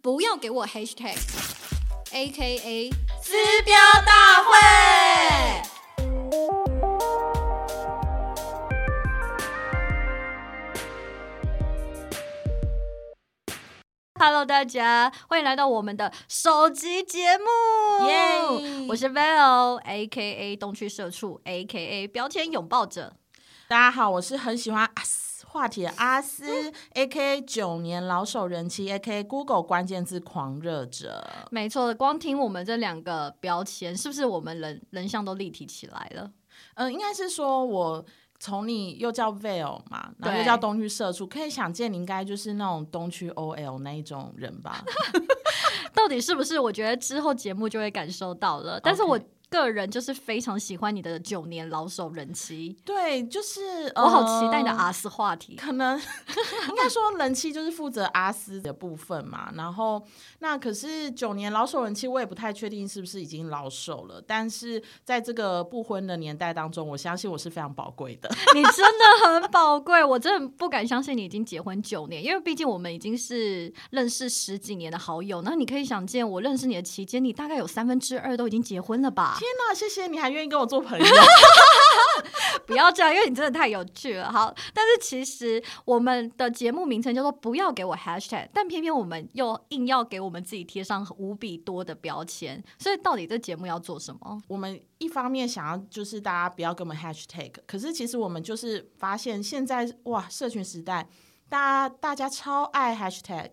不要给我 hashtag A K A 撕标大会。Hello，大家欢迎来到我们的首集节目。耶我是 Val A K A 东区社畜 A K A 标签拥抱者。大家好，我是很喜欢阿斯话题的阿斯，A K A 九年老手人气，A K A Google 关键字狂热者。没错，光听我们这两个标签，是不是我们人人像都立体起来了？嗯、应该是说我。从你又叫 Vale 嘛，然后又叫东区社畜，可以想见你应该就是那种东区 OL 那一种人吧？到底是不是？我觉得之后节目就会感受到了。但是我个人就是非常喜欢你的九年老手人妻，对，就是我好期待你的呃阿斯话题。可能应该说人气就是负责阿斯的部分嘛，然后那可是九年老手人妻，我也不太确定是不是已经老手了，但是在这个不婚的年代当中，我相信我是非常宝贵的。你真的很宝贵，我真的不敢相信你已经结婚九年，因为毕竟我们已经是认识十几年的好友。那你可以想见，我认识你的期间，你大概有三分之二都已经结婚了吧？天哪，谢谢你还愿意跟我做朋友。不要这样，因为你真的太有趣了。好，但是其实我们的节目名称叫做“不要给我 hashtag”，但偏偏我们又硬要给我们自己贴上无比多的标签。所以到底这节目要做什么？我们一方面想要就是大家不要给我们 hashtag，可是其实我们就是发现现在哇，社群时代。大家大家超爱 hashtag，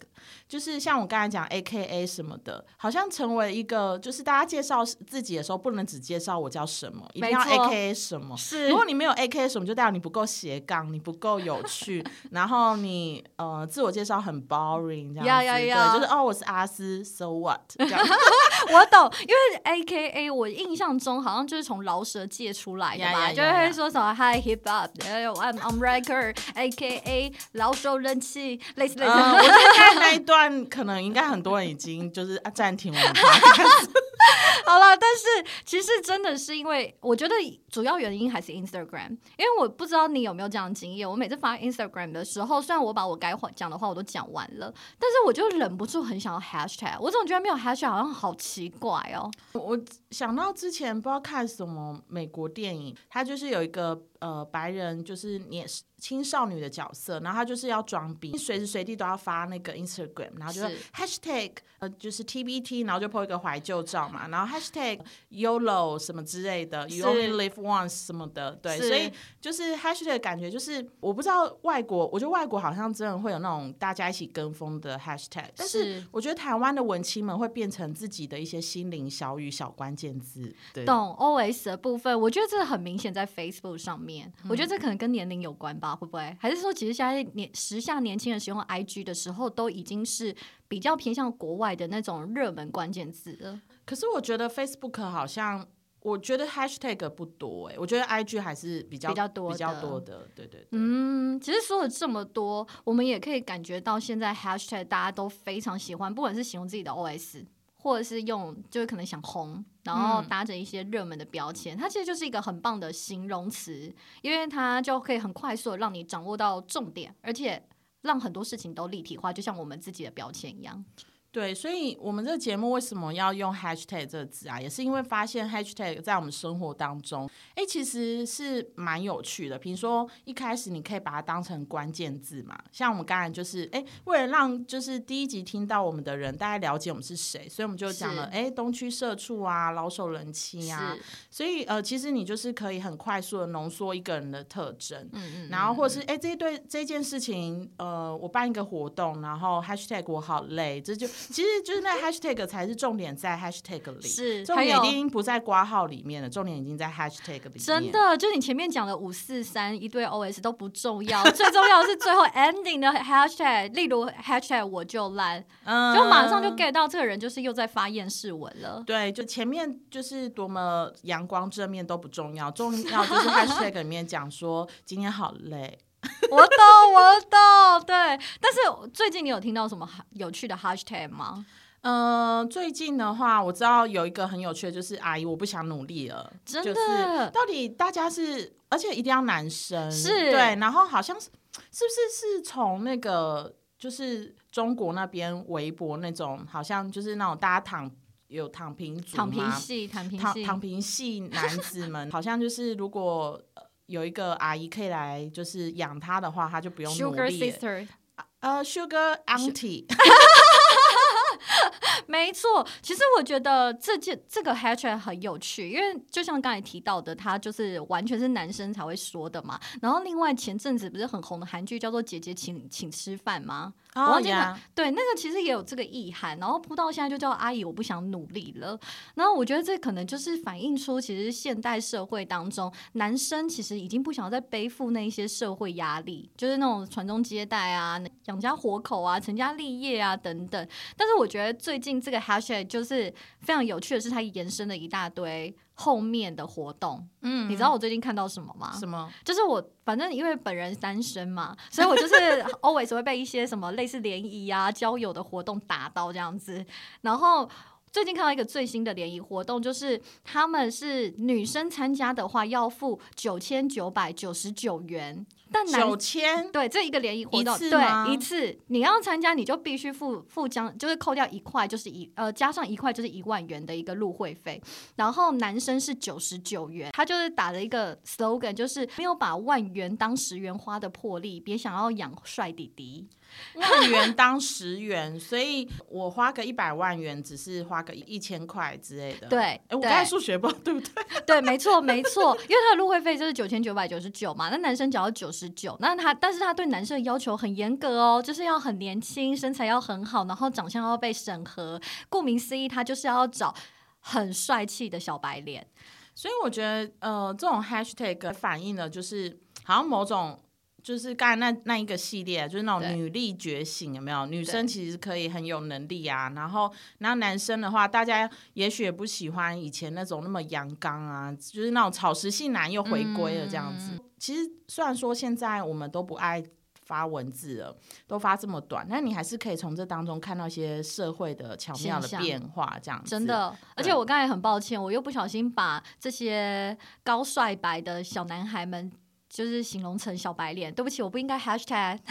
就是像我刚才讲 A K A 什么的，好像成为一个就是大家介绍自己的时候，不能只介绍我叫什么，一定要 A K A 什么。是如果你没有 A K A 什么，就代表你不够斜杠，你不够有趣，然后你呃自我介绍很 boring 这样子。呀呀呀对，就是哦我是阿斯，so what 这样。我懂，因为 A K A 我印象中好像就是从饶舌界出来的吧就会说什么 Hi Hip Hop，哎呦 I'm I'm Record A K A 老手人气，类似类似。嗯，我在那一段可能应该很多人已经就是啊暂停了 好了，但是其实真的是因为我觉得主要原因还是 Instagram，因为我不知道你有没有这样的经验。我每次发 Instagram 的时候，虽然我把我该讲的话我都讲完了，但是我就忍不住很想要 hashtag。我总觉得没有 hashtag 好像好奇怪哦。我想到之前不知道看什么美国电影，它就是有一个呃白人就是年青少女的角色，然后他就是要装逼，随时随地都要发那个 Instagram，然后就是。hashtag 呃就是 TBT，然后就 po 一个怀旧照嘛，然后 hashtag YOLO 什么之类的，You only live once 什么的，对，所以就是 hashtag 的感觉就是我不知道外国，我觉得外国好像真的会有那种大家一起跟风的 hashtag，但是是。我觉得台湾的文青们会变成自己的一些心灵小语、小关键字，对，懂 OS 的部分，我觉得这很明显在 Facebook 上面。我嗯觉得这可能跟年龄有关吧，会不会？还是说，其实现在年时下年轻人使用 IG 的时候，都已经是比较偏向国外的那种热门关键字了？可是我觉得 Facebook 好像，我觉得 hashtag 不多哎、我觉得 IG 还是比较比较多比较的多的，对对对。嗯，其实说了这么多，我们也可以感觉到现在 Hashtag 大家都非常喜欢，不管是形容自己的 OS。或者是用，就是可能想红，然后嗯搭着一些热门的标签，它其实就是一个很棒的形容词，因为它就可以很快速的让你掌握到重点，而且让很多事情都立体化，就像我们自己的标签一样。对，所以我们这个节目为什么要用 hashtag 这个字啊？也是因为发现 hashtag 在我们生活当中，哎，其实是蛮有趣的。比如说一开始你可以把它当成关键字嘛，像我们刚才就是，哎，为了让就是第一集听到我们的人大概了解我们是谁，所以我们就讲了，是哎，东区社畜啊，老手人妻啊，所以呃，其实你就是可以很快速的浓缩一个人的特征。嗯嗯，然后或者是哎、这一对这件事情，呃，我办一个活动，然后 hashtag 我好累，这就其实就是那 hashtag 才是重点在 hashtag 里，是重点已经不在挂号里面了，重点已经在 hashtag 里面。真，的，就你前面讲的五四三一对 OS 都不重要，最重要的是最后 ending 的 hashtag，例如 hashtag 我就烂，嗯就马上就 get 到这个人就是又在发厌世文了。对，就前面就是多么阳光正面都不重要，重要就是 hashtag 里面讲说今天好累。我懂，我懂，对。但是最近你有听到什么有趣的 hashtag 吗？呃，最近的话，我知道有一个很有趣的，就是阿姨，我不想努力了。真就是的到底大家是，而且一定要男生，是对，然后好像是是不是是从那个就是中国那边微博那种，好像就是那种大家躺有躺平族躺平嘛系，躺平系，躺躺平系男子们，好像就是如果。呃有一个阿姨可以来，就是养他的话，他就不用努 Sugar 力了。Sister，呃，Sugar Auntie，没错，其实我觉得这件这个 hashtag 很有趣，因为就像刚才提到的，它就是完全是男生才会说的嘛。然后另外前阵子不是很红的韩剧叫做《姐姐请请吃饭》吗？我哦忘记了呀，对，那个其实也有这个意涵，然后扑到现在就叫阿姨，我不想努力了。然后我觉得这可能就是反映出，其实现代社会当中，男生其实已经不想再背负那一些社会压力，就是那种传宗接代啊、养家活口啊、成家立业啊等等。但是我觉得最近这个 hashtag 就是非常有趣的是，它延伸了一大堆后面的活动。嗯你知道我最近看到什么吗？什么？就是我反正因为本人单身嘛，所以我就是 always 会被一些什么类似联谊啊、交友的活动打到这样子。然后最近看到一个最新的联谊活动，就是他们是女生参加的话要付九千九百九十九元，但男九千？对，这一个联谊活动，对一次，你要参加你就必须付付将，就是扣掉一块，就是一呃加上一块就是一万元的一个入会费，然后男生是九十九元，他就是打了一个 slogan，就是没有把万元当十元花的魄力，别想要养帅弟弟。万元当十元，所以我花个一百万元，只是花个一千块之类的。对哎，我对刚才数学不知道对不对？对，没错，没错，因为他的入会费就是九千九百九十九嘛，那男生只要九十九，那他但是他对男生的要求很严格哦，就是要很年轻，身材要很好，然后长相要被审核，顾名思义，他就是要找很帅气的小白脸。所以我觉得，呃，这种 hashtag 反映了就是好像某种。就是刚才那那一个系列，就是那种女力觉醒，有没有？女生其实可以很有能力啊。然后，然后男生的话，大家也许也不喜欢以前那种那么阳刚啊，就是那种草食性男又回归了这样子。嗯其实虽然说现在我们都不爱发文字了，都发这么短，但你还是可以从这当中看到一些社会的巧妙的变化，这样子。真的，而且我刚才很抱歉，我又不小心把这些高帅白的小男孩们。就是形容成小白脸，对不起，我不应该 hashtag。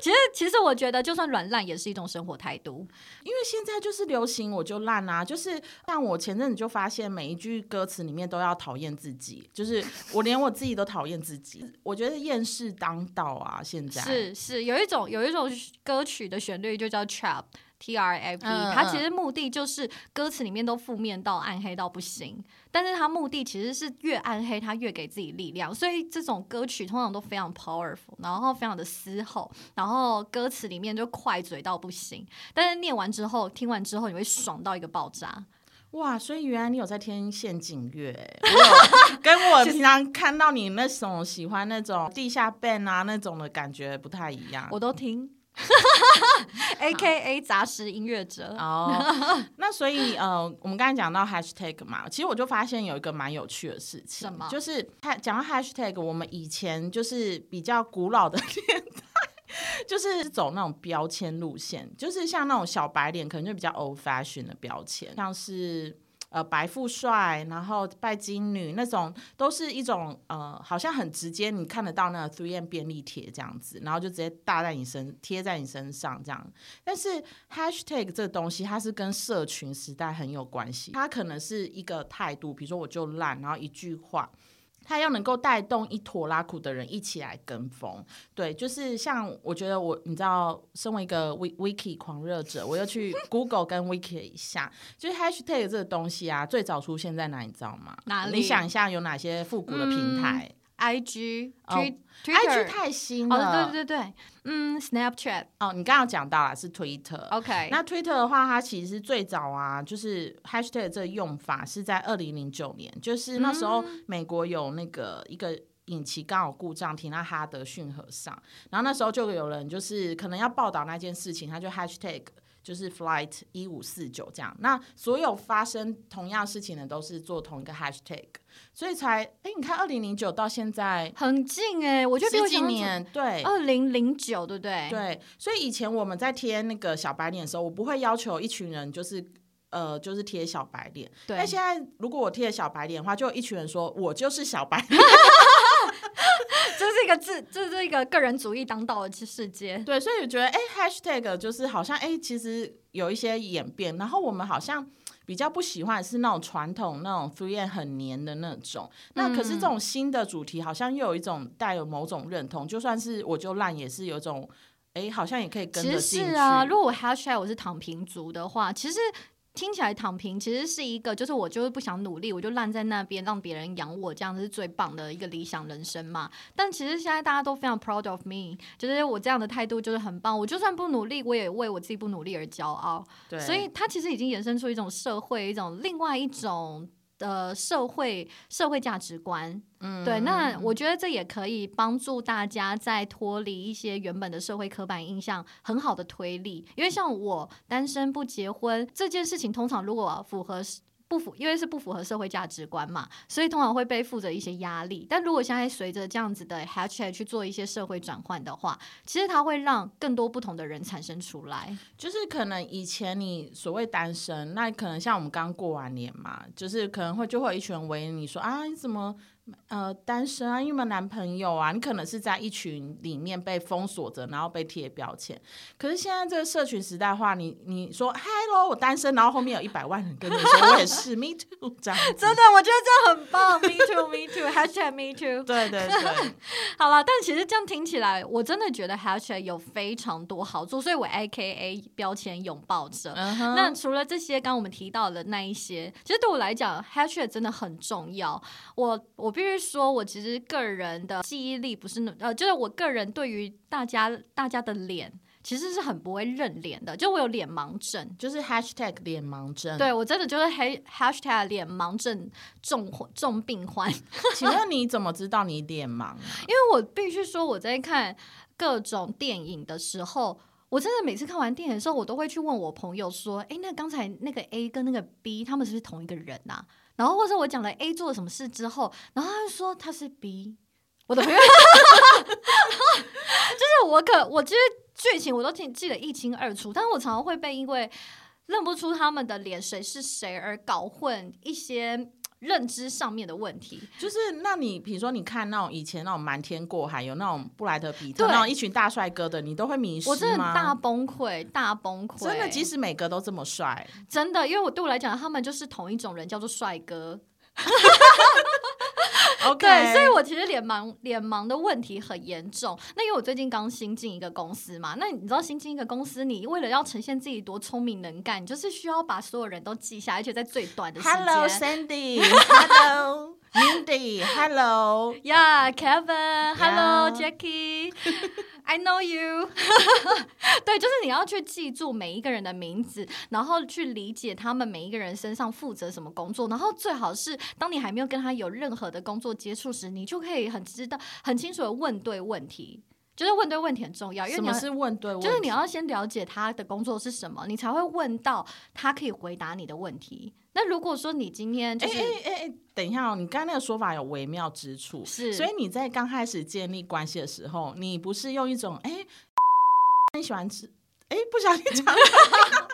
其实，其实我觉得，就算软烂也是一种生活态度。因为现在就是流行我就烂啊，就是像我前阵子就发现每一句歌词里面都要讨厌自己，就是我连我自己都讨厌自己，我觉得厌世当道啊，现在是是，有一种有一种歌曲的旋律就叫 trap。T R A P，嗯它其实目的就是歌词里面都负面到暗黑到不行，但是它目的其实是越暗黑，它越给自己力量，所以这种歌曲通常都非常 powerful，然后非常的嘶吼，然后歌词里面就快嘴到不行，但是念完之后，听完之后你会爽到一个爆炸。哇，所以原来你有在听陷阱乐欸，我有跟我平常看到你那种喜欢那种地下 band 啊那种的感觉不太一样。我都听 A K A 杂食音乐者。哦，那所以呃，我们刚才讲到 hashtag 嘛，其实我就发现有一个蛮有趣的事情，什么就是它讲到 hashtag，我们以前就是比较古老的年代。就是走那种标签路线，就是像那种小白脸，可能就比较 old fashion 的标签，像是呃白富帅，然后拜金女那种，都是一种呃好像很直接，你看得到那个 three M 便利贴这样子，然后就直接搭在你身贴在你身上这样。但是 hashtag 这个东西，它是跟社群时代很有关系，它可能是一个态度，比如说我就烂，然后一句话。它要能够带动一坨拉苦的人一起来跟风，对，就是像我觉得我，你知道，身为一个 wiki wiki 狂热者，我又去 Google 跟 wiki 一下，就是 hashtag 这个东西啊，最早出现在哪，你知道吗？哪里？你想一下，有哪些复古的平台、I G、哦 Twi- i Twitter g 太新哦，了，对对对，嗯，Snapchat。哦，你刚刚讲到了是 Twitter。OK，那 Twitter 的话，它其实最早啊，就是 hashtag 这个用法是在二零零九年，就是那时候美国有那个一个引擎刚好故障停在哈德逊河上，然后那时候就有人就是可能要报道那件事情，他就 hashtag 就是 flight 一五四九这样。那所有发生同样事情的都是做同一个 hashtag，所以才哎，你看二零零九到现在很近哎、我觉得十几年，对。二零零九，对不对？对，所以以前我们在贴那个小白脸的时候，我不会要求一群人就是呃，就是贴小白脸。对但现在如果我贴了小白脸的话，就有一群人说我就是小白脸。这是一个自，这是一个个人主义当道的世界。对，所以我觉得，哎，hashtag 就是好像，哎，其实有一些演变，然后我们好像比较不喜欢是那种传统那种 three n 很黏的那种。那可是这种新的主题，好像又有一种带有某种认同，就算是我就烂，也是有种，哎，好像也可以跟着进去。是啊，如果 hashtag 我是躺平族的话，其实。听起来躺平其实是一个，就是我就是不想努力，我就烂在那边，让别人养我，这样是最棒的一个理想人生嘛。但其实现在大家都非常 proud of me，就是我这样的态度就是很棒。我就算不努力，我也为我自己不努力而骄傲。对，所以它其实已经衍生出一种社会，一种另外一种。的社会社会价值观，嗯，对，那我觉得这也可以帮助大家在脱离一些原本的社会刻板印象，很好的推理。因为像我单身不结婚这件事情，通常如果符合。不符，因为是不符合社会价值观嘛，所以通常会背负着一些压力。但如果现在随着这样子的 hashtag 去做一些社会转换的话，其实它会让更多不同的人产生出来。就是可能以前你所谓单身，那可能像我们刚过完年嘛，就是可能会就会有一群人围你说啊，你怎么？呃，单身啊，有没有男朋友啊？你可能是在一群里面被封锁着，然后被贴标签。可是现在这个社群时代化，你你说 “hello”，我单身，然后后面有一百万人跟你说我也是 “me too” 这样，真的，我觉得这很棒，“me too”，“me too”，hashtag “me too。对对对，好了，但其实这样听起来，我真的觉得 #hashtag 有非常多好处，所以我 AKA 标签拥抱者。那除了这些，刚我们提到的那一些，其实对我来讲，#hashtag 真的很重要。我我。必须说，我其实个人的记忆力不是那呃，就是我个人对于大家大家的脸其实是很不会认脸的，就我有脸盲症，就是 hashtag 脸盲症。对我真的就是 hashtag 脸盲症重重病患。请问你怎么知道你脸盲？因为我必须说，我在看各种电影的时候，我真的每次看完电影的时候，我都会去问我朋友说：“哎，那刚才那个 A 跟那个 B，他们是不是同一个人呐？”然后或者我讲了 A 做了什么事之后，然后他就说他是 B，我的朋友，就是我可我其实剧情我都记记得一清二楚，但是我常常会被因为认不出他们的脸谁是谁而搞混一些。认知上面的问题，就是那你比如说你看那种以前那种瞒天过海，有那种布莱德比特那种一群大帅哥的，你都会迷失吗？我真的大崩溃，大崩溃！真的，即使每个都这么帅，真的，因为我对我来讲，他们就是同一种人，叫做帅哥。对，所以我其实脸盲脸盲的问题很严重。那因为我最近刚新进一个公司嘛，那你知道新进一个公司，你为了要呈现自己多聪明能干，你就是需要把所有人都记下，而且在最短的时间。Hello Sandy。Hello Mindy。Hello。Yeah Kevin。Hello Jackie。I know you，对，就是你要去记住每一个人的名字，然后去理解他们每一个人身上负责什么工作，然后最好是当你还没有跟他有任何的工作接触时，你就可以很知道、很清楚的问对问题。就是问对问题很重要，因为什么是问对？就是你要先了解他的工作是什么，你才会问到他可以回答你的问题。那如果说你今天就是，哎哎哎，等一下哦，你刚刚那个说法有微妙之处，是，所以你在刚开始建立关系的时候，你不是用一种哎，你喜欢吃，哎，不小心讲。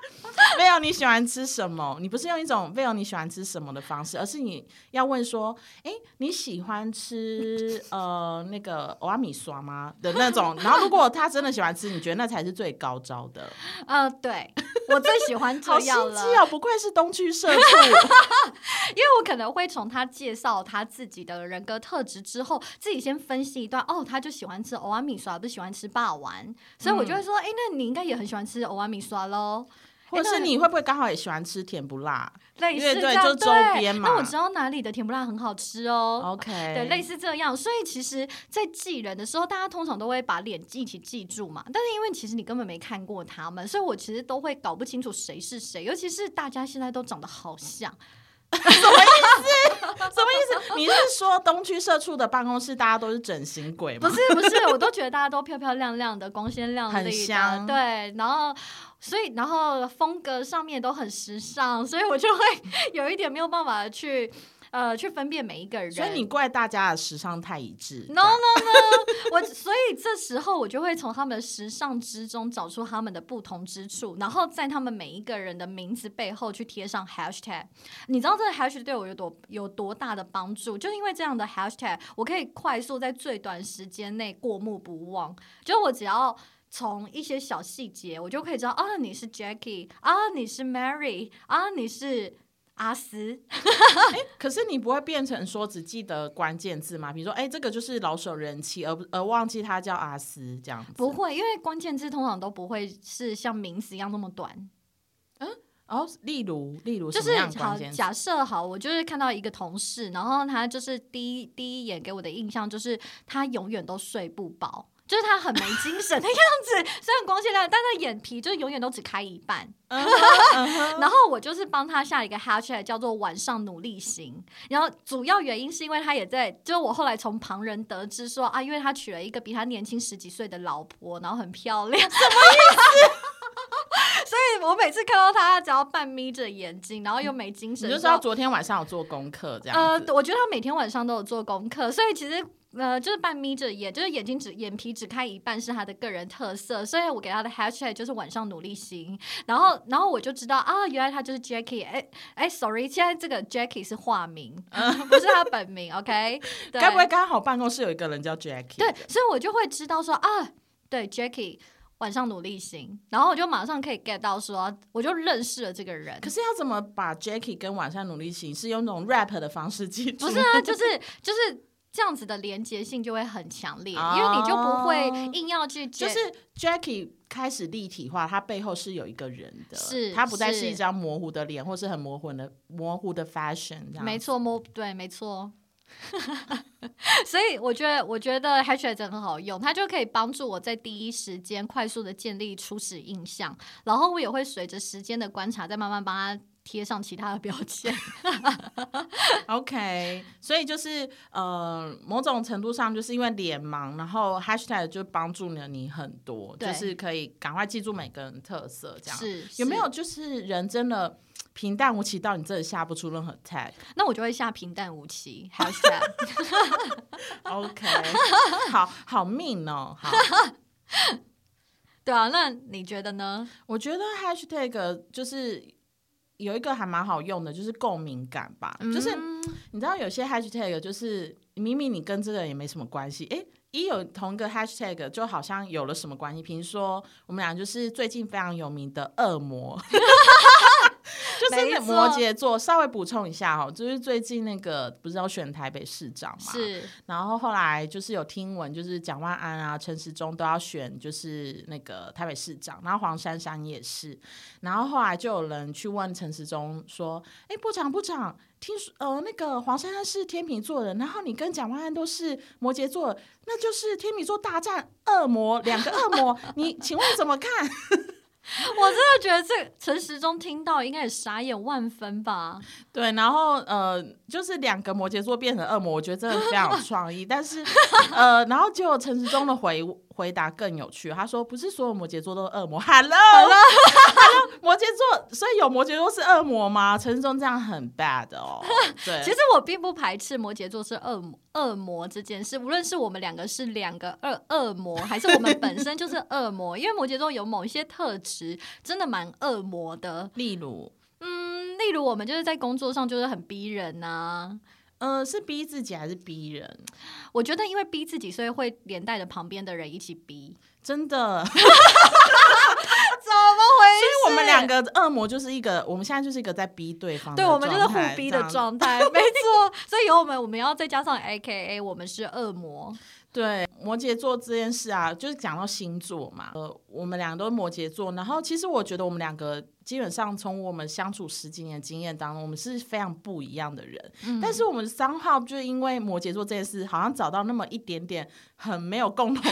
没有你喜欢吃什么？你不是用一种没有你喜欢吃什么的方式，而是你要问说：哎，你喜欢吃呃那个欧阿米刷吗？的那种。然后如果他真的喜欢吃，你觉得那才是最高招的。呃，对我最喜欢这样了。好不愧是东区社畜。因为我可能会从他介绍他自己的人格特质之后，自己先分析一段。哦，他就喜欢吃欧阿米刷，不喜欢吃霸王，所以我就会说：哎，那你应该也很喜欢吃欧阿米刷喽。或是你会不会刚好也喜欢吃甜不辣？类似这样，周边嘛。那我知道哪里的甜不辣很好吃哦。OK，对，类似这样。所以其实，在记人的时候，大家通常都会把脸一起记住嘛。但是因为其实你根本没看过他们，所以我其实都会搞不清楚谁是谁。尤其是大家现在都长得好像，什么意思？什么意思？你是说东区社畜的办公室大家都是整形鬼吗？不是不是，我都觉得大家都漂漂亮亮的，光鲜亮丽的。对，然后。所以，然后风格上面都很时尚，所以我就会有一点没有办法去呃去分辨每一个人。所以你怪大家的时尚太一致。no no no，我所以这时候我就会从他们的时尚之中找出他们的不同之处，然后在他们每一个人的名字背后去贴上 hashtag。你知道这个 hashtag 对我有多有多大的帮助？就是因为这样的 hashtag，我可以快速在最短时间内过目不忘。就我只要。从一些小细节，我就可以知道啊，你是 Jackie 啊，你是 Mary 啊，你是阿斯。可是你不会变成说只记得关键字吗？比如说，哎、这个就是老手人气，而不而忘记他叫阿斯这样子。不会，因为关键字通常都不会是像名词一样那么短。嗯哦，例如例如就是好？假设好，我就是看到一个同事，然后他就是第一第一眼给我的印象就是他永远都睡不饱，就是他很没精神的样子。虽然光鲜亮丽，但他眼皮就是永远都只开一半。然后我就是帮他下了一个 hashtag 叫做“晚上努力型”，然后主要原因是因为他也在，就是我后来从旁人得知说啊，因为他娶了一个比他年轻十几岁的老婆，然后很漂亮，什么意思？所以我每次看到他，只要半眯着眼睛，然后又没精神就知道昨天晚上有做功课这样子。呃，我觉得他每天晚上都有做功课，所以其实。呃，就是半眯着眼，就是眼睛只眼皮只开一半是他的个人特色，所以我给他的 hashtag 就是晚上努力型，然后然后我就知道啊，原来他就是 Jackie，哎哎，sorry，现在这个 Jackie 是化名，不是他本名，OK？对该不会刚好办公室有一个人叫 Jackie？对，所以我就会知道说啊，对 Jackie 晚上努力型，然后我就马上可以 get 到说，我就认识了这个人可。是要怎么把 Jackie 跟晚上努力型是用那种 rap 的方式记住？不是啊，就是就是这样子的连接性就会很强烈，哦因为你就不会硬要去接就是 Jackie 开始立体化，他背后是有一个人的，是他不再是是一张模糊的脸，或是很模糊的模糊的 fashion 这样。没，错，摸对，没错。所以我觉得，我觉得 hashtag 真的很好用，它就可以帮助我在第一时间快速的建立初始印象，然后我也会随着时间的观察，再慢慢帮他贴上其他的标签。OK，所以就是呃，某种程度上就是因为脸盲，然后 hashtag 就帮助了你很多，就是可以赶快记住每个人特色，这样。是有没有就是人真的平淡无奇到你真的下不出任何 tag？那我就会下平淡无奇 hashtag。OK，好好命哦，好。对啊，那你觉得呢？我觉得 hashtag 就是有一个还蛮好用的，就是共鸣感吧。就是嗯你知道有些 hashtag 就是明明你跟这个人也没什么关系，诶，一有同一个 hashtag 就好像有了什么关系。比如说我们俩就是最近非常有名的恶魔。就是摩羯座，稍微补充一下哦，就是最近那个不是要选台北市长嘛？是然后后来就是有听闻，就是蒋万安啊、陈时中都要选，就是那个台北市长，然后黄珊珊也是。然后后来就有人去问陈时中说：“哎，部长部长，听说呃那个黄珊珊是天秤座的，然后你跟蒋万安都是摩羯座，那就是天秤座大战恶魔，两个恶魔，你请问怎么看？” 我真的觉得这陈时中听到应该也傻眼万分吧。对，然后呃，就是两个摩羯座变成恶魔，我觉得真的非常有创意。但是呃，然后结果陈时中的回回答更有趣，他说不是所有摩羯座都是恶魔。Hello，Hello，摩羯座，所以有摩羯座是恶魔吗？陈时中这样很 bad 哦。对，其实我并不排斥摩羯座是恶魔恶魔这件事，无论是我们两个是两个恶恶魔，还是我们本身就是恶魔，因为摩羯座有某一些特质真的蛮恶魔的。例如，嗯，例如我们就是在工作上就是很逼人呐、呃，是逼自己还是逼人？我觉得因为逼自己，所以会连带着旁边的人一起逼。真的，怎么回事所以我们两个恶魔就是一个，我们现在就是一个在逼对方的对，我们就是互逼的状态，没错。所以有我们，我们要再加上 A K A，我们是恶魔。对摩羯座这件事啊，就是讲到星座嘛，呃，我们两个都是摩羯座，然后其实我觉得我们两个基本上从我们相处十几年的经验当中，我们是非常不一样的人，但是我们三号就是因为摩羯座这件事，好像找到那么一点点很没有共同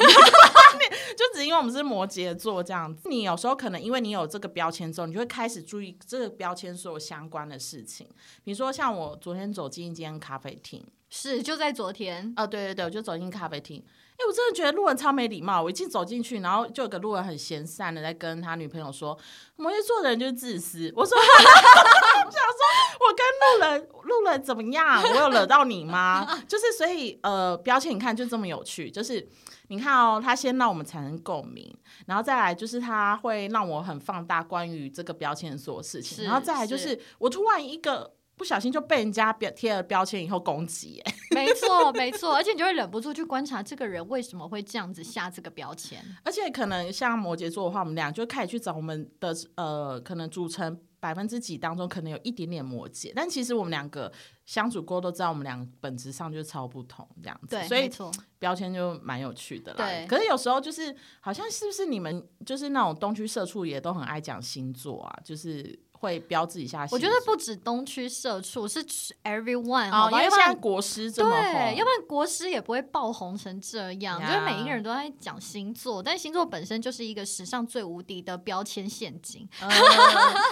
就只因为我们是摩羯座这样子。你有时候可能因为你有这个标签之后，你就会开始注意这个标签所有相关的事情，比如说像我昨天走进一间咖啡厅。是，就在昨天，哦，对对对，我就走进咖啡厅。哎，哎、我真的觉得路人超没礼貌。我一进走进去，然后就有个路人很闲散的在跟他女朋友说，摩羯座的人就是自私。我说，我想说，我跟路人路人怎么样？我有惹到你吗？就是所以呃，标签你看就这么有趣，就是你看哦，他先让我们产生共鸣，然后再来就是他会让我很放大关于这个标签的所有事情，然后再来就是我突然一个。不小心就被人家标贴了标签以后攻击，哎，没错，没错，而且你就会忍不住去观察这个人为什么会这样子下这个标签。而且可能像摩羯座的话，我们俩就开始去找我们的呃，可能组成百分之几当中，可能有一点点摩羯，但其实我们两个相处过都知道，我们俩本质上就超不同这样子，对，所以，标签就蛮有趣的啦。对可是有时候就是好像是不是你们就是那种东区社畜也都很爱讲星座啊，就是会标志一下。我觉得不止东区社畜，是 everyone 哦，因？为要不然现在国师这么红，对，要不然国师也不会爆红成这样。呀就是每一个人都在讲星座，但星座本身就是一个史上最无敌的标签陷阱。呃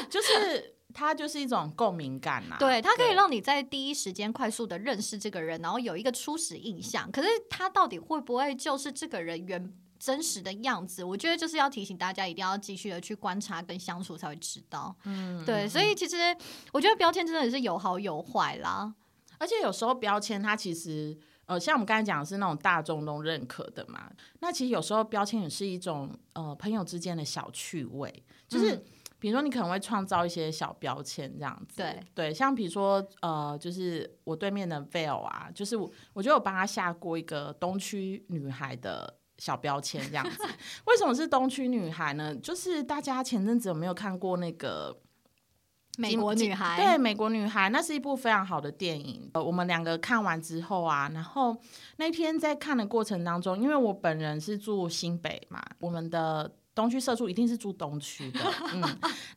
就是它就是一种共鸣感呐、对，它可以让你在第一时间快速的认识这个人，然后有一个初始印象。可是他到底会不会就是这个人原真实的样子？我觉得就是要提醒大家，一定要继续的去观察跟相处，才会知道。嗯，对，所以其实我觉得标签真的是有好有坏啦。而且有时候标签它其实呃，像我们刚才讲的是那种大众都认可的嘛，那其实有时候标签也是一种呃朋友之间的小趣味，就是。嗯比如说，你可能会创造一些小标签这样子，对对，像比如说，呃，就是我对面的 Veil 啊，就是我，我觉得我帮他下过一个东区女孩的小标签这样子。为什么是东区女孩呢？就是大家前阵子有没有看过那个美国女孩，对，美国女孩，那是一部非常好的电影。呃，我们两个看完之后啊，然后那天在看的过程当中，因为我本人是住新北嘛，我们的东区社畜一定是住东区的，嗯，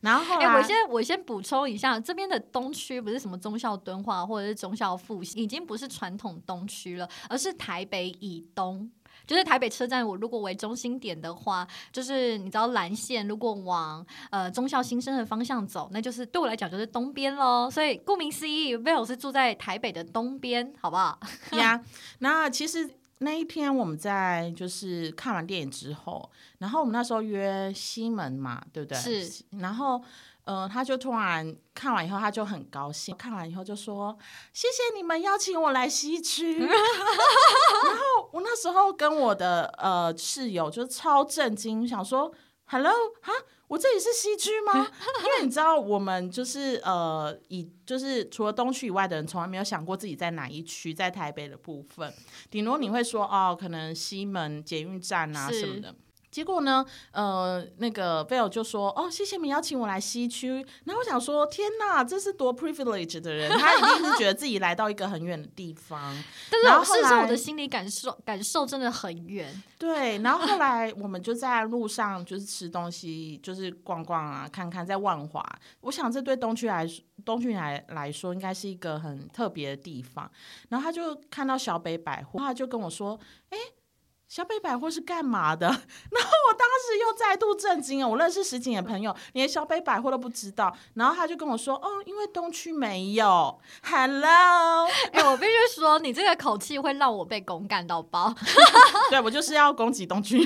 然后后 哎、来，我先我先补充一下，这边的东区不是什么忠孝敦化或者是忠孝复兴，已经不是传统东区了，而是台北以东。就是台北车站，我如果为中心点的话，就是你知道蓝线，如果往呃中校新生的方向走，那就是对我来讲就是东边喽。所以顾名思义 vill 是住在台北的东边，好不好？呀，那其实那一天我们在就是看完电影之后，然后我们那时候约西门嘛，对不对？是。然后，呃，他就突然看完以后，他就很高兴，看完以后就说：“谢谢你们邀请我来西区。”然后我那时候跟我的呃室友就超震惊，想说：“Hello，哈，我这里是西区吗？”因为你知道，我们就是呃，以就是除了东区以外的人，从来没有想过自己在哪一区，在台北的部分，顶多你会说哦，可能西门捷运站啊什么的。结果呢，呃，那个 Bill 就说：“哦，谢谢你邀请我来西区。”然后我想说：“天哪，这是多 privilege 的人，他一定是觉得自己来到一个很远的地方。但然后后是事实上，我的心理感受感受真的很远。对，然后后来我们就在路上就是吃东西，就是逛逛啊，看看在万华。我想这对东区来说，东区来来说应该是一个很特别的地方。然后他就看到小北百货，他就跟我说：“哎。”小北百货是干嘛的？然后我当时又再度震惊了。我认识十几年的朋友，连小北百货都不知道。然后他就跟我说：“哦，因为东区没有。”Hello，哎、我必须说，你这个口气会让我被公干到爆。对我就是要攻击东区。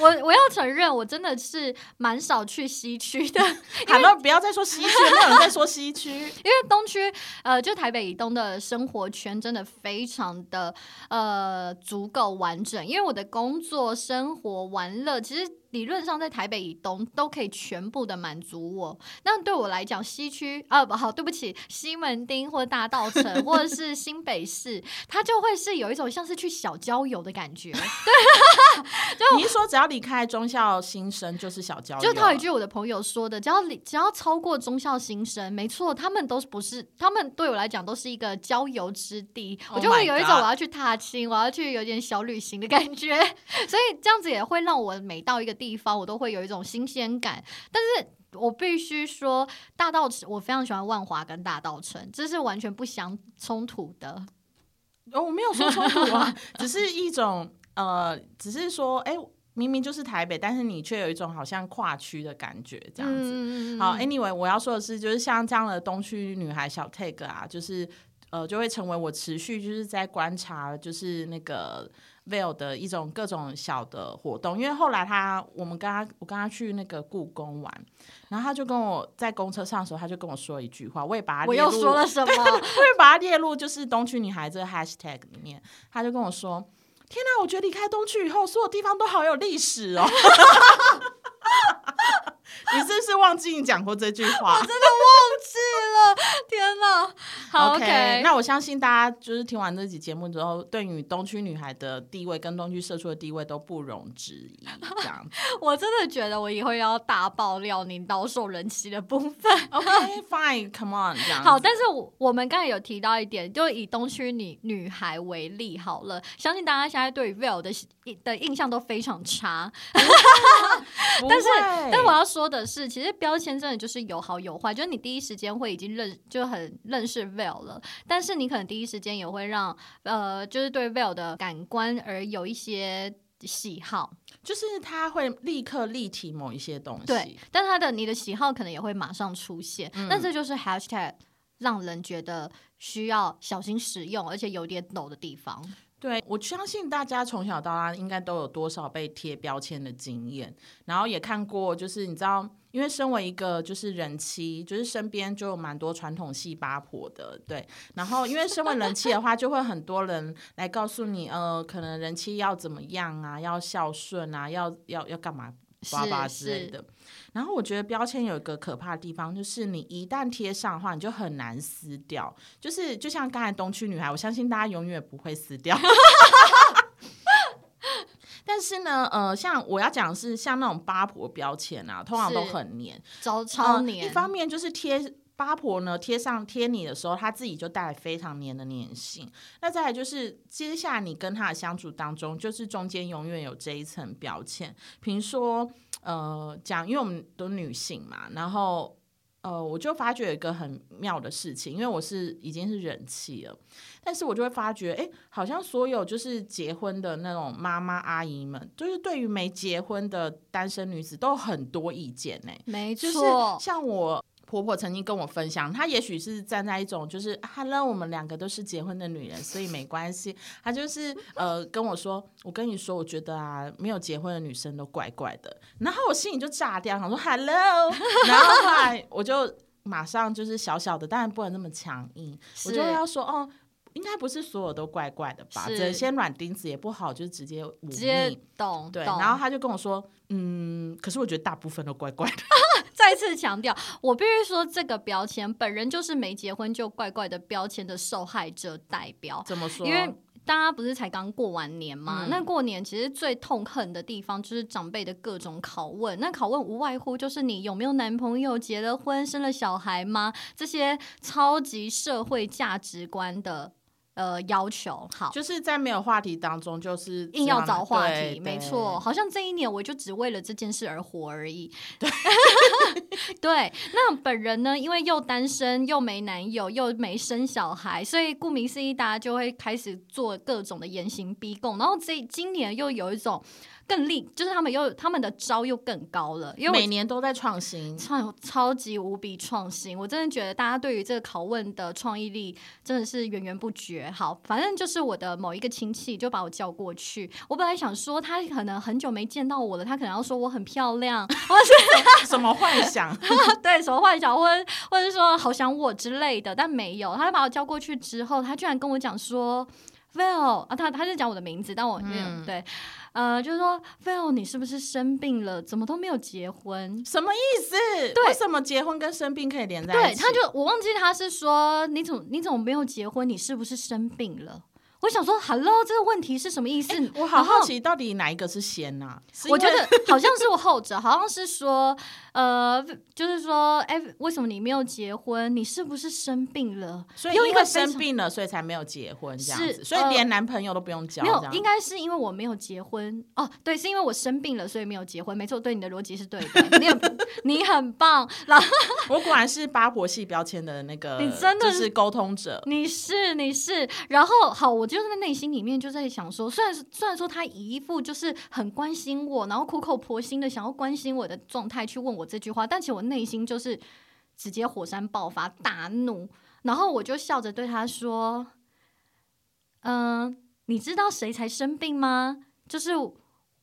我我要承认，我真的是蛮少去西区的，Hello，不要再说西区，没有人在说西区。因为东区呃，就台北以东的生活圈真的非常的呃足够完整。因为我的工作、生活、玩乐，其实理论上在台北以东都可以全部的满足我。那对我来讲，西区啊不好，对不起，西门町或大道城或者是新北市，它就会是有一种像是去小郊游的感觉。对 你是说只要离开中校新生就是小交友？就套一句我的朋友说的，只要你只要超过中校新生，没错，他们都不是，他们对我来讲都是一个郊游之地，Oh 我就会有一种我要去踏青，我要去有点小旅行的感觉，所以这样子也会让我每到一个地方，我都会有一种新鲜感，但是。我必须说，大道城我非常喜欢万华跟大道城，这是完全不相冲突的。哦，我没有说冲突啊，只是一种呃，只是说，哎、明明就是台北，但是你却有一种好像跨区的感觉，这样子。嗯好，anyway，我要说的是，就是像这样的东区女孩小 tag 啊，就是呃，就会成为我持续就是在观察，就是那个 Veil 的一种各种小的活动。因为后来他，我们跟他，我跟他去那个故宫玩，然后他就跟我在公车上的时候，他就跟我说一句话，我也把他我又说了什么？我也把他列入就是东区女孩这个 hashtag 里面。他就跟我说：“天哪，我觉得离开东区以后，所有地方都好有历史哦。”你是不是忘记你讲过这句话？我真的忘记了，天哪！好，OK，那我相信大家就是听完这集节目之后，对于东区女孩的地位跟东区社畜的地位都不容置疑。这样，我真的觉得我以后要大爆料你导受人气的部分。OK，Fine，Come on，这样好。但是我们刚才有提到一点，就以东区女女孩为例好了，相信大家现在对 Veil 的的印象都非常差。但是，但我要说的是，其实标签真的就是有好有坏。就是你第一时间会已经认，就很认识 Veil 了，但是你可能第一时间也会让呃，就是对 Veil 的感官而有一些喜好，就是他会立刻立体某一些东西。对，但他的你的喜好可能也会马上出现。那这就是 Hashtag 让人觉得需要小心使用，而且有点抖的地方。对，我相信大家从小到大应该都有多少被贴标签的经验，然后也看过，就是你知道，因为身为一个就是人妻，就是身边就有蛮多传统系八婆的，对，然后因为身为人妻的话，就会很多人来告诉你，呃，可能人妻要怎么样啊，要孝顺啊，要要要干嘛。爸爸之类的，然后我觉得标签有一个可怕的地方，就是你一旦贴上的话，你就很难撕掉。就是就像刚才东区女孩，我相信大家永远不会撕掉。但是呢，呃，像我要讲的是，像那种八婆标签啊，通常都很黏，超超黏。一方面就是贴。八婆呢贴上贴你的时候，他自己就带来非常黏的粘性。那再来就是接下来你跟他的相处当中，就是中间永远有这一层标签。比如说，呃，讲，因为我们都女性嘛，然后呃，我就发觉有一个很妙的事情，因为我是已经是人气了，但是我就会发觉，哎，好像所有就是结婚的那种妈妈阿姨们，就是对于没结婚的单身女子都很多意见呢。没错，像我。婆婆曾经跟我分享，她也许是站在一种就是，Hello，我们两个都是结婚的女人，所以没关系。她就是呃跟我说，我跟你说，我觉得啊，没有结婚的女生都怪怪的。然后我心里就炸掉，我说 Hello，然后后来我就马上就是小小的，当然不能那么强硬，我就要说哦。应该不是所有都怪怪的吧？这些软钉子也不好，就直接忤逆。懂对，然后他就跟我说：“嗯，可是我觉得大部分都怪怪的。”再次强调，我必须说，这个标签本人就是没结婚就怪怪的标签的受害者代表。怎么说？因为大家不是才刚过完年嘛？那过年其实最痛恨的地方就是长辈的各种拷问。那拷问无外乎就是你有没有男朋友、结了婚、生了小孩吗？这些超级社会价值观的。呃，要求好，就是在没有话题当中，就是硬要找话题，没错，好像这一年我就只为了这件事而活而已。对，对，那本人呢，因为又单身，又没男友，又没生小孩，所以顾名思义，大家就会开始做各种的严刑逼供，然后这今年又有一种。更厉，就是他们又他们的招又更高了，因为每年都在创新，创超级无比创新。我真的觉得大家对于这个拷问的创意力真的是源源不绝。好，反正就是我的某一个亲戚就把我叫过去，我本来想说他可能很久没见到我了，他可能要说我很漂亮，或 者什么幻想，对，什么幻想，或者或者说好想我之类的，但没有。他就把我叫过去之后，他居然跟我讲说，Well 啊，他他是讲我的名字，但我没有对。呃，就是说，菲欧，你是不是生病了？怎么都没有结婚？什么意思？对，为什么结婚跟生病可以连在一起？对，他就我忘记他是说，你怎么你怎么没有结婚？你是不是生病了？我想说，Hello，这个问题是什么意思？我好好奇，到底哪一个是先呐？我觉得好像是我后者，好像是说，呃，就是说，哎，为什么你没有结婚？你是不是生病了？所以因为生病了，所以才没有结婚这样子，所以连男朋友都不用交。没有，应该是因为我没有结婚哦。对，是因为我生病了，所以没有结婚。没错，对你的逻辑是对的，你很你很棒。然后 我果然是八婆系标签的那个，你真的是沟通者。你是你是，然后好，我。就是在内心里面就在想说，虽然虽然说他以一副就是很关心我，然后苦口婆心的想要关心我的状态去问我这句话，但其实我内心就是直接火山爆发，大怒。然后我就笑着对他说：“嗯、你知道谁才生病吗？就是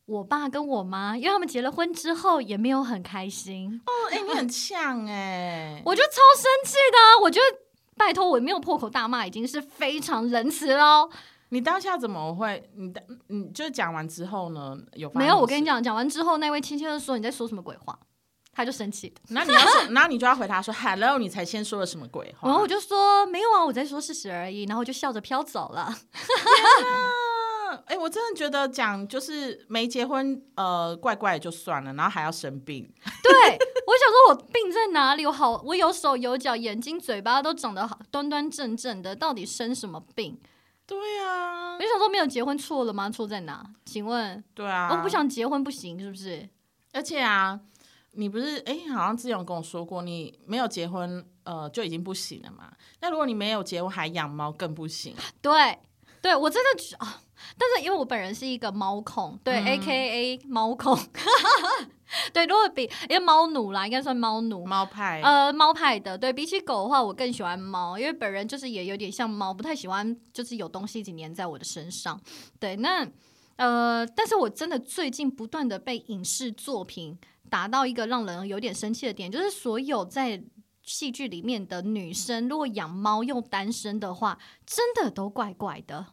我爸跟我妈，因为他们结了婚之后也没有很开心。”哦，哎、你很 呛哎、我就超生气的啊、我觉得拜托，我没有破口大骂，已经是非常仁慈喽。你当下怎么会？你的你就讲完之后呢？有没有，我跟你讲，讲完之后，那位亲戚就说你在说什么鬼话，他就生气的。那你要说，然后你就要回答说 “hello”，你才先说了什么鬼话？然后我就说没有啊，我在说事实而已，然后我就笑着飘走了。啊，哎、我真的觉得讲就是没结婚，呃，怪怪的就算了，然后还要生病，对我想说，我病在哪里？我好，我有手有脚，眼睛、嘴巴都长得好端端正正的，到底生什么病？对啊我，就想说，没有结婚错了吗？错在哪？请问，对啊，我不想结婚不行是不是？而且啊，你不是哎、好像之前有跟我说过，你没有结婚，呃，就已经不行了嘛。那如果你没有结婚还养猫，更不行。对，对我真的觉啊，但是因为我本人是一个猫控，对、嗯 a K A 猫控，对，如果比因为猫奴啦，应该算猫奴。猫派，呃，猫派的，对比起狗的话，我更喜欢猫，因为本人就是也有点像猫，不太喜欢就是有东西一直粘在我的身上。对，那呃，但是我真的最近不断的被影视作品打到一个让人有点生气的点，就是所有在戏剧里面的女生，如果养猫又单身的话，真的都怪怪的。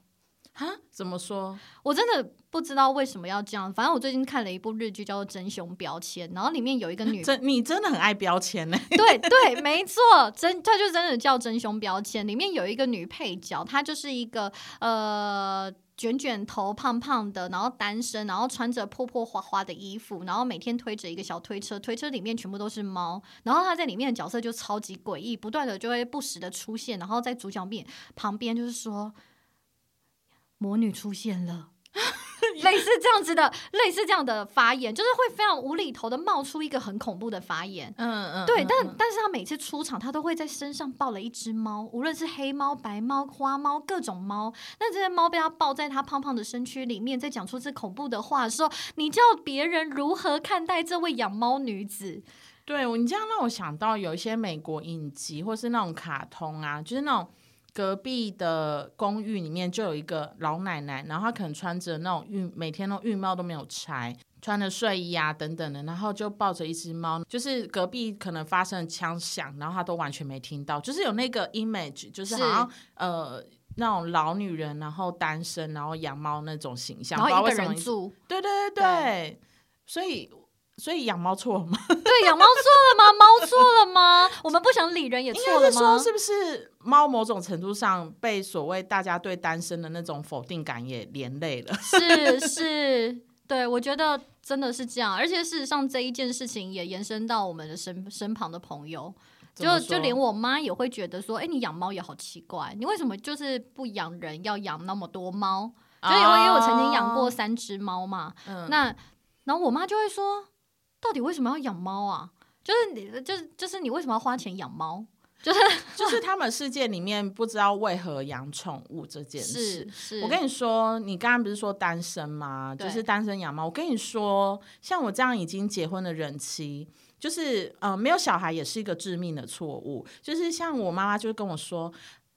哈，怎么说？我真的不知道为什么要这样。反正我最近看了一部日剧，叫做《真凶标签》，然后里面有一个女 真你真的很爱标签呢、对对，没错，真它就真的叫真凶标签。里面有一个女配角，她就是一个呃卷卷头、胖胖的，然后单身，然后穿着破破花花的衣服，然后每天推着一个小推车，推车里面全部都是猫。然后他在里面的角色就超级诡异，不断的就会不时的出现，然后在主角面旁边就是说魔女出现了。类似这样子的，类似这样的发言，就是会非常无厘头的冒出一个很恐怖的发言。嗯嗯，对，嗯但但是他每次出场，他都会在身上抱了一只猫，无论是黑猫、白猫、花猫，各种猫。那这些猫被他抱在他胖胖的身躯里面，在讲出这恐怖的话的时候，你叫别人如何看待这位养猫女子？对你这样让我想到有一些美国影集或是那种卡通啊，就是那种隔壁的公寓里面就有一个老奶奶，然后她可能穿着那种浴，每天都浴帽都没有拆。穿着睡衣啊等等的，然后就抱着一只猫，就是隔壁可能发生枪响，然后她都完全没听到，就是有那个 image，就是好像呃那种老女人，然后单身，然后养猫那种形象，然后一个人住，对对对对，所以所以养猫错了吗？对，养猫错了吗？猫错了吗？我们不想理人也错了吗？是说，是不是猫某种程度上被所谓大家对单身的那种否定感也连累了？是是，对我觉得真的是这样，而且事实上这一件事情也延伸到我们的身身旁的朋友。就就连我妈也会觉得说，哎、你养猫也好奇怪，你为什么就是不养人，要养那么多猫？就因为因为我曾经养过哦三只猫嘛，嗯那然后我妈就会说，到底为什么要养猫啊？就是你，就是就是你为什么要花钱养猫？就是就是他们世界里面不知道为何养宠物这件事是。是，我跟你说，你刚刚不是说单身吗？对就是单身养猫。我跟你说，像我这样已经结婚的人妻，就是呃没有小孩也是一个致命的错误。就是像我妈妈就跟我说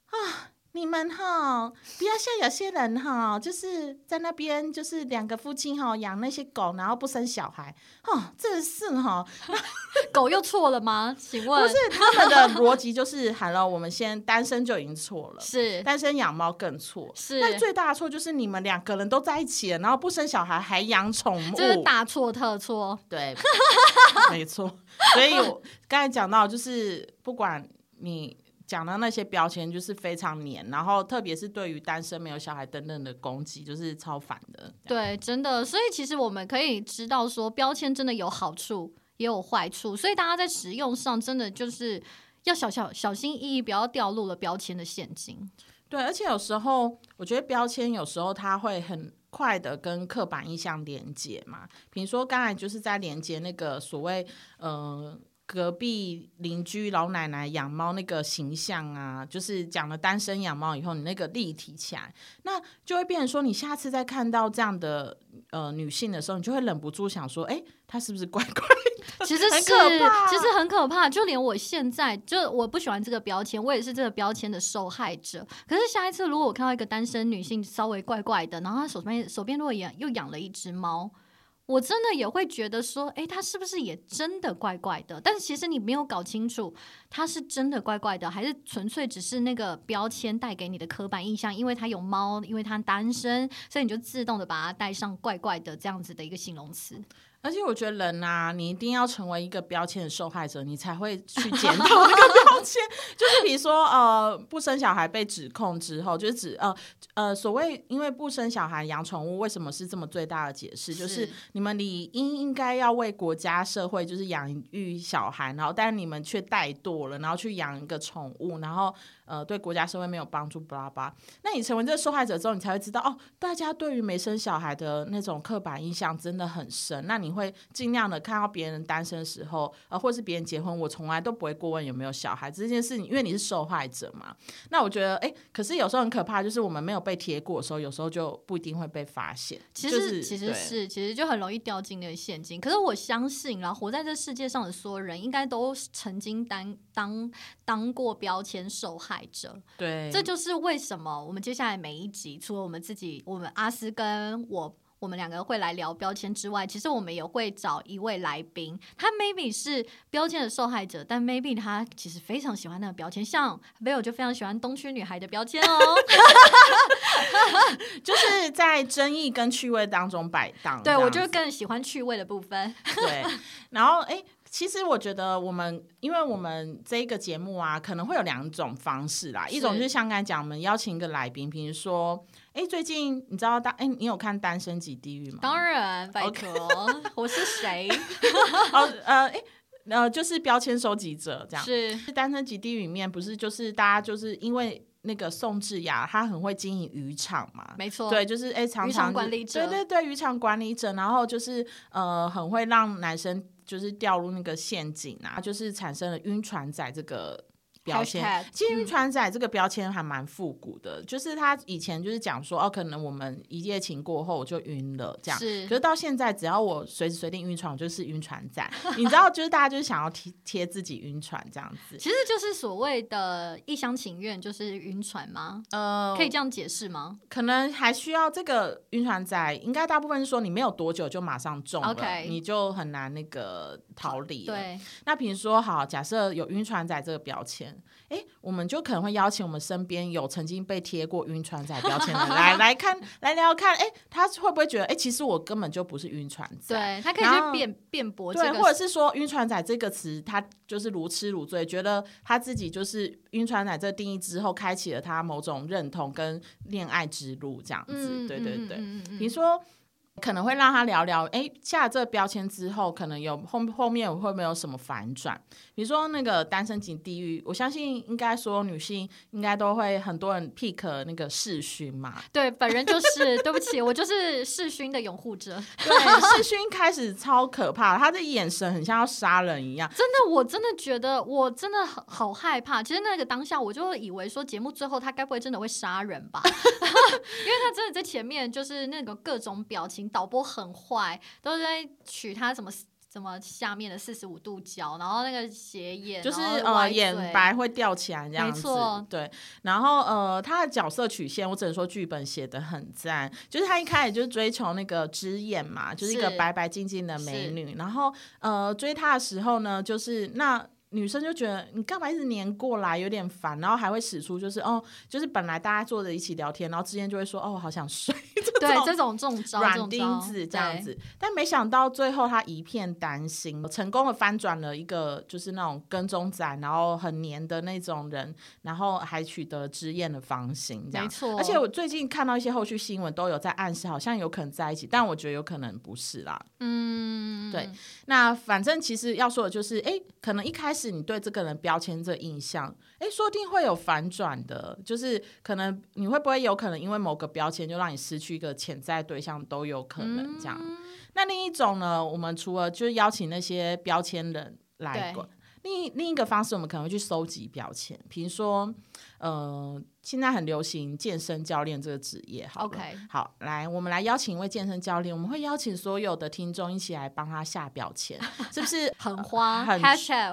啊。你们哈，不要像有些人哈，就是在那边就是两个夫妻哈养那些狗，然后不生小孩，哦，真是哈，狗又错了吗？请问不是他们的逻辑就是，好了，我们先单身就已经错了，是单身养猫更错。是，那最大的错就是你们两个人都在一起了，然后不生小孩还养宠物，这是大错特错。对，没错。所以我刚才讲到，就是不管你讲的那些标签，就是非常黏，然后特别是对于单身没有小孩等等的攻击，就是超烦的。对，真的，所以其实我们可以知道说，标签真的有好处，也有坏处，所以大家在使用上真的就是要小小小心翼翼，不要掉入了标签的陷阱。对，而且有时候我觉得标签有时候它会很快的跟刻板印象连接嘛，比如说刚才就是在连接那个所谓呃。隔壁邻居老奶奶养猫那个形象啊，就是讲了单身养猫以后，你那个立体起来，那就会变成说，你下次再看到这样的呃女性的时候，你就会忍不住想说，哎、她是不是怪怪？其实很是可怕其实很可怕。就连我现在，就我不喜欢这个标签，我也是这个标签的受害者。可是下一次如果我看到一个单身女性稍微怪怪的，然后她手边手边如果养又养了一只猫。我真的也会觉得说，诶，他是不是也真的怪怪的？但其实你没有搞清楚，他是真的怪怪的，还是纯粹只是那个标签带给你的刻板印象？因为他有猫，因为他单身，所以你就自动的把它带上怪怪的这样子的一个形容词。而且我觉得人啊，你一定要成为一个标签的受害者，你才会去 检讨那个标签。就是比如说，呃，不生小孩被指控之后，就是指呃呃，所谓因为不生小孩养宠物，为什么是这么最大的解释？就是是你们理应应该要为国家社会就是养育小孩，然后但是你们却怠惰了，然后去养一个宠物，然后呃对国家社会没有帮助，巴拉巴。那你成为这个受害者之后，你才会知道哦，大家对于没生小孩的那种刻板印象真的很深。那你会尽量的看到别人单身的时候，呃，或是别人结婚，我从来都不会过问有没有小孩这件事情，因为你是受害者嘛。那我觉得，哎、可是有时候很可怕，就是我们没有被贴过的时候，有时候就不一定会被发现。其实、就是其实是其实就很容易掉进那个陷阱。可是我相信然后，活在这世界上的所有人，应该都曾经当当当过标签受害者。对，这就是为什么我们接下来每一集，除了我们自己，我们阿斯跟我。我们两个会来聊标签之外，其实我们也会找一位来宾，他 maybe 是标签的受害者，但 maybe 他其实非常喜欢那个标签，像 v i l 就非常喜欢东区女孩的标签哦。就是在争议跟趣味当中摆荡。对我就更喜欢趣味的部分。对，然后哎、诶其实我觉得我们，因为我们这一个节目啊，可能会有两种方式啦。一种就是像刚才讲，我们邀请一个来宾，比如说，哎、最近你知道大，哎、你有看《单身级地狱》吗？当然，拜托我是谁？哦，呃，哎、呃，就是标签收集者这样。是《单身级地狱》里面不是就是大家就是因为那个宋智雅，她很会经营渔场嘛，没错，对，就是哎，常渔场常管理者对对对，渔场管理者，然后就是呃，很会让男生就是掉入那个陷阱啊，就是产生了晕船仔这个。标签其实晕嗯船仔这个标签还蛮复古的，就是他以前就是讲说，哦，可能我们一夜情过后我就晕了这样，是可是到现在，只要我随时随地晕船，我就是晕船仔。你知道，就是大家就是想要贴贴自己晕船这样子。其实就是所谓的一厢情愿，就是晕船吗？呃，可以这样解释吗？可能还需要这个晕船仔，应该大部分是说你没有多久就马上中了 OK 你就很难那个逃离。，对，那比如说好，假设有晕船仔这个标签，哎，我们就可能会邀请我们身边有曾经被贴过晕船仔标签的人来 来看，来聊聊看，哎，他会不会觉得，哎，其实我根本就不是晕船仔？对，他可以去辩辩驳这对，或者是说“晕船仔”这个词，他就是如痴如醉，觉得他自己就是晕船仔这个定义之后，开启了他某种认同跟恋爱之路，这样子。嗯，对对对，嗯嗯嗯比如说。可能会让他聊聊，哎，下了这个标签之后，可能有后后面会不会有什么反转？比如说那个单身级地狱，我相信应该所有女性应该都会很多人 pick 那个世勋嘛，对，本人就是，对不起，我就是世勋的拥护者。对，世勋开始超可怕，他的眼神很像要杀人一样，真的，我真的觉得，我真的很好害怕。其实那个当下，我就以为说节目最后他该不会真的会杀人吧？因为他真的在前面就是那个各种表情，导播很坏，都是在取他什么。什么下面的四十五度角，然后那个斜眼，就是呃眼白会吊起来这样子没错，对。然后呃，他的角色曲线，我只能说剧本写的很赞，就是他一开始就是追求那个之眼嘛，就是一个白白净净的美女。然后呃，追她的时候呢，就是那。女生就觉得你干嘛一直黏过来，有点烦，然后还会使出就是哦，就是本来大家坐着一起聊天，然后之间就会说哦，好想睡，对这种这种招，软钉子这样子，但没想到最后他一片担心，成功的翻转了一个就是那种跟踪仔，然后很黏的那种人，然后还取得知燕的芳心，这样没错。而且我最近看到一些后续新闻都有在暗示，好像有可能在一起，但我觉得有可能不是啦。嗯，对。那反正其实要说的就是，哎，可能一开始你对这个人标签这印象，哎，说不定会有反转的，就是可能你会不会有可能因为某个标签就让你失去一个潜在对象都有可能这样。那另一种呢，我们除了就是邀请那些标签人来对管另另一个方式，我们可能会去收集标签，比如说，呃，现在很流行健身教练这个职业。好了 OK 好，来，我们来邀请一位健身教练，我们会邀请所有的听众一起来帮他下标签，是不是很花很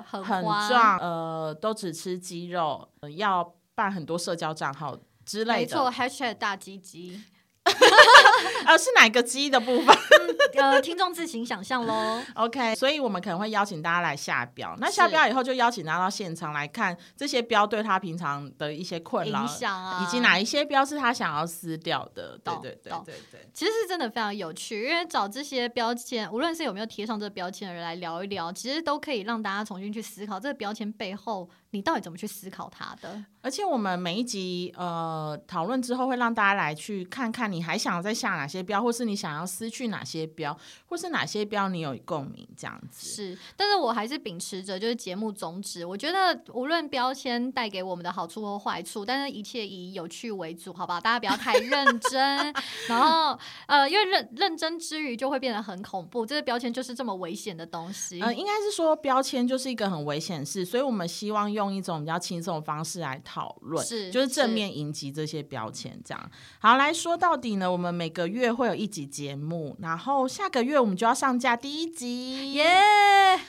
很壮？呃，都只吃鸡肉，呃要办很多社交账号之类的。没错，hashtag 大鸡鸡，呃，是哪个鸡的部分 呃，听众自行想象喽。？OK，所以我们可能会邀请大家来下标。那下标以后，就邀请大家到现场来看这些标对他平常的一些困扰影，响啊，以及哪一些标是他想要撕掉的。对懂对对懂对对。其实是真的非常有趣，因为找这些标签，无论是有没有贴上这个标签的人来聊一聊，其实都可以让大家重新去思考这个标签背后，你到底怎么去思考它的。而且我们每一集呃讨论之后，会让大家来去看看你还想再下哪些标，或是你想要失去哪些标，或是哪些标你有共鸣这样子。是，但是我还是秉持着就是节目宗旨，我觉得无论标签带给我们的好处或坏处，但是一切以有趣为主，好不好？大家不要太认 真，然后呃，因为认认真之余就会变得很恐怖，这个标签就是这么危险的东西。呃，应该是说标签就是一个很危险的事，所以我们希望用一种比较轻松的方式来讨论，是就是正面迎击这些标签。这样好来说到底呢，我们每个月会有一集节目，然后下个月我们就要上架第一集。耶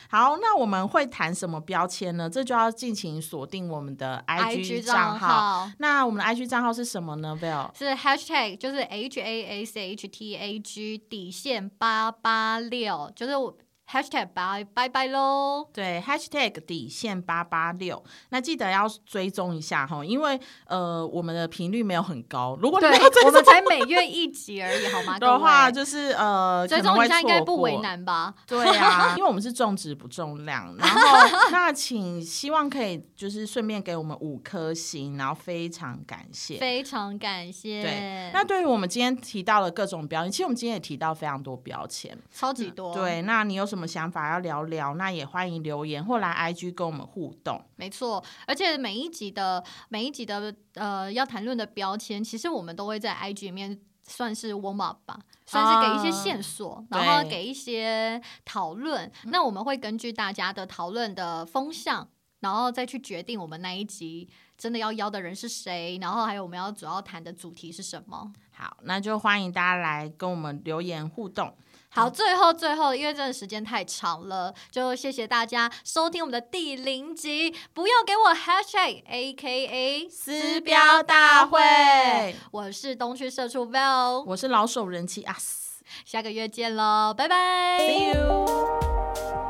好，那我们会谈什么标签呢？这就要尽情锁定我们的 IG 账号。号那我们的 IG 账号是什么呢？Vel 是 hashtag 就是 H A S H T A G 底线八八六，就是我 hashtag 拜拜拜喽。对，#hashtag 底线八八六，那记得要追踪一下哈，因为呃我们的频率没有很高，如果你我们才每月一集而已，好吗？各的话，就是呃追踪一下应该不为。难吧？对啊，因为我们是重质不重量，然后 那请希望可以就是顺便给我们五颗星，然后非常感谢。非常感谢。对，那对于我们今天提到的各种标签，其实我们今天也提到非常多标签。超级多，，对，那你有什么想法要聊聊？那也欢迎留言或来 IG 跟我们互动。没错。而且每一集的每一集的呃要谈论的标签，其实我们都会在 IG 里面。算是 warm up 吧，算是给一些线索，然后给一些讨论。那我们会根据大家的讨论的风向，然后再去决定我们那一集真的要邀的人是谁，然后还有我们要主要谈的主题是什么。好，那就欢迎大家来跟我们留言互动。好，最后最后，因为真的时间太长了，就谢谢大家收听我们的第零集。不要给我 hashtag A K A 撕标大会，我是东区社畜 Val，我是老手人气阿斯下个月见喽，拜拜。，See you。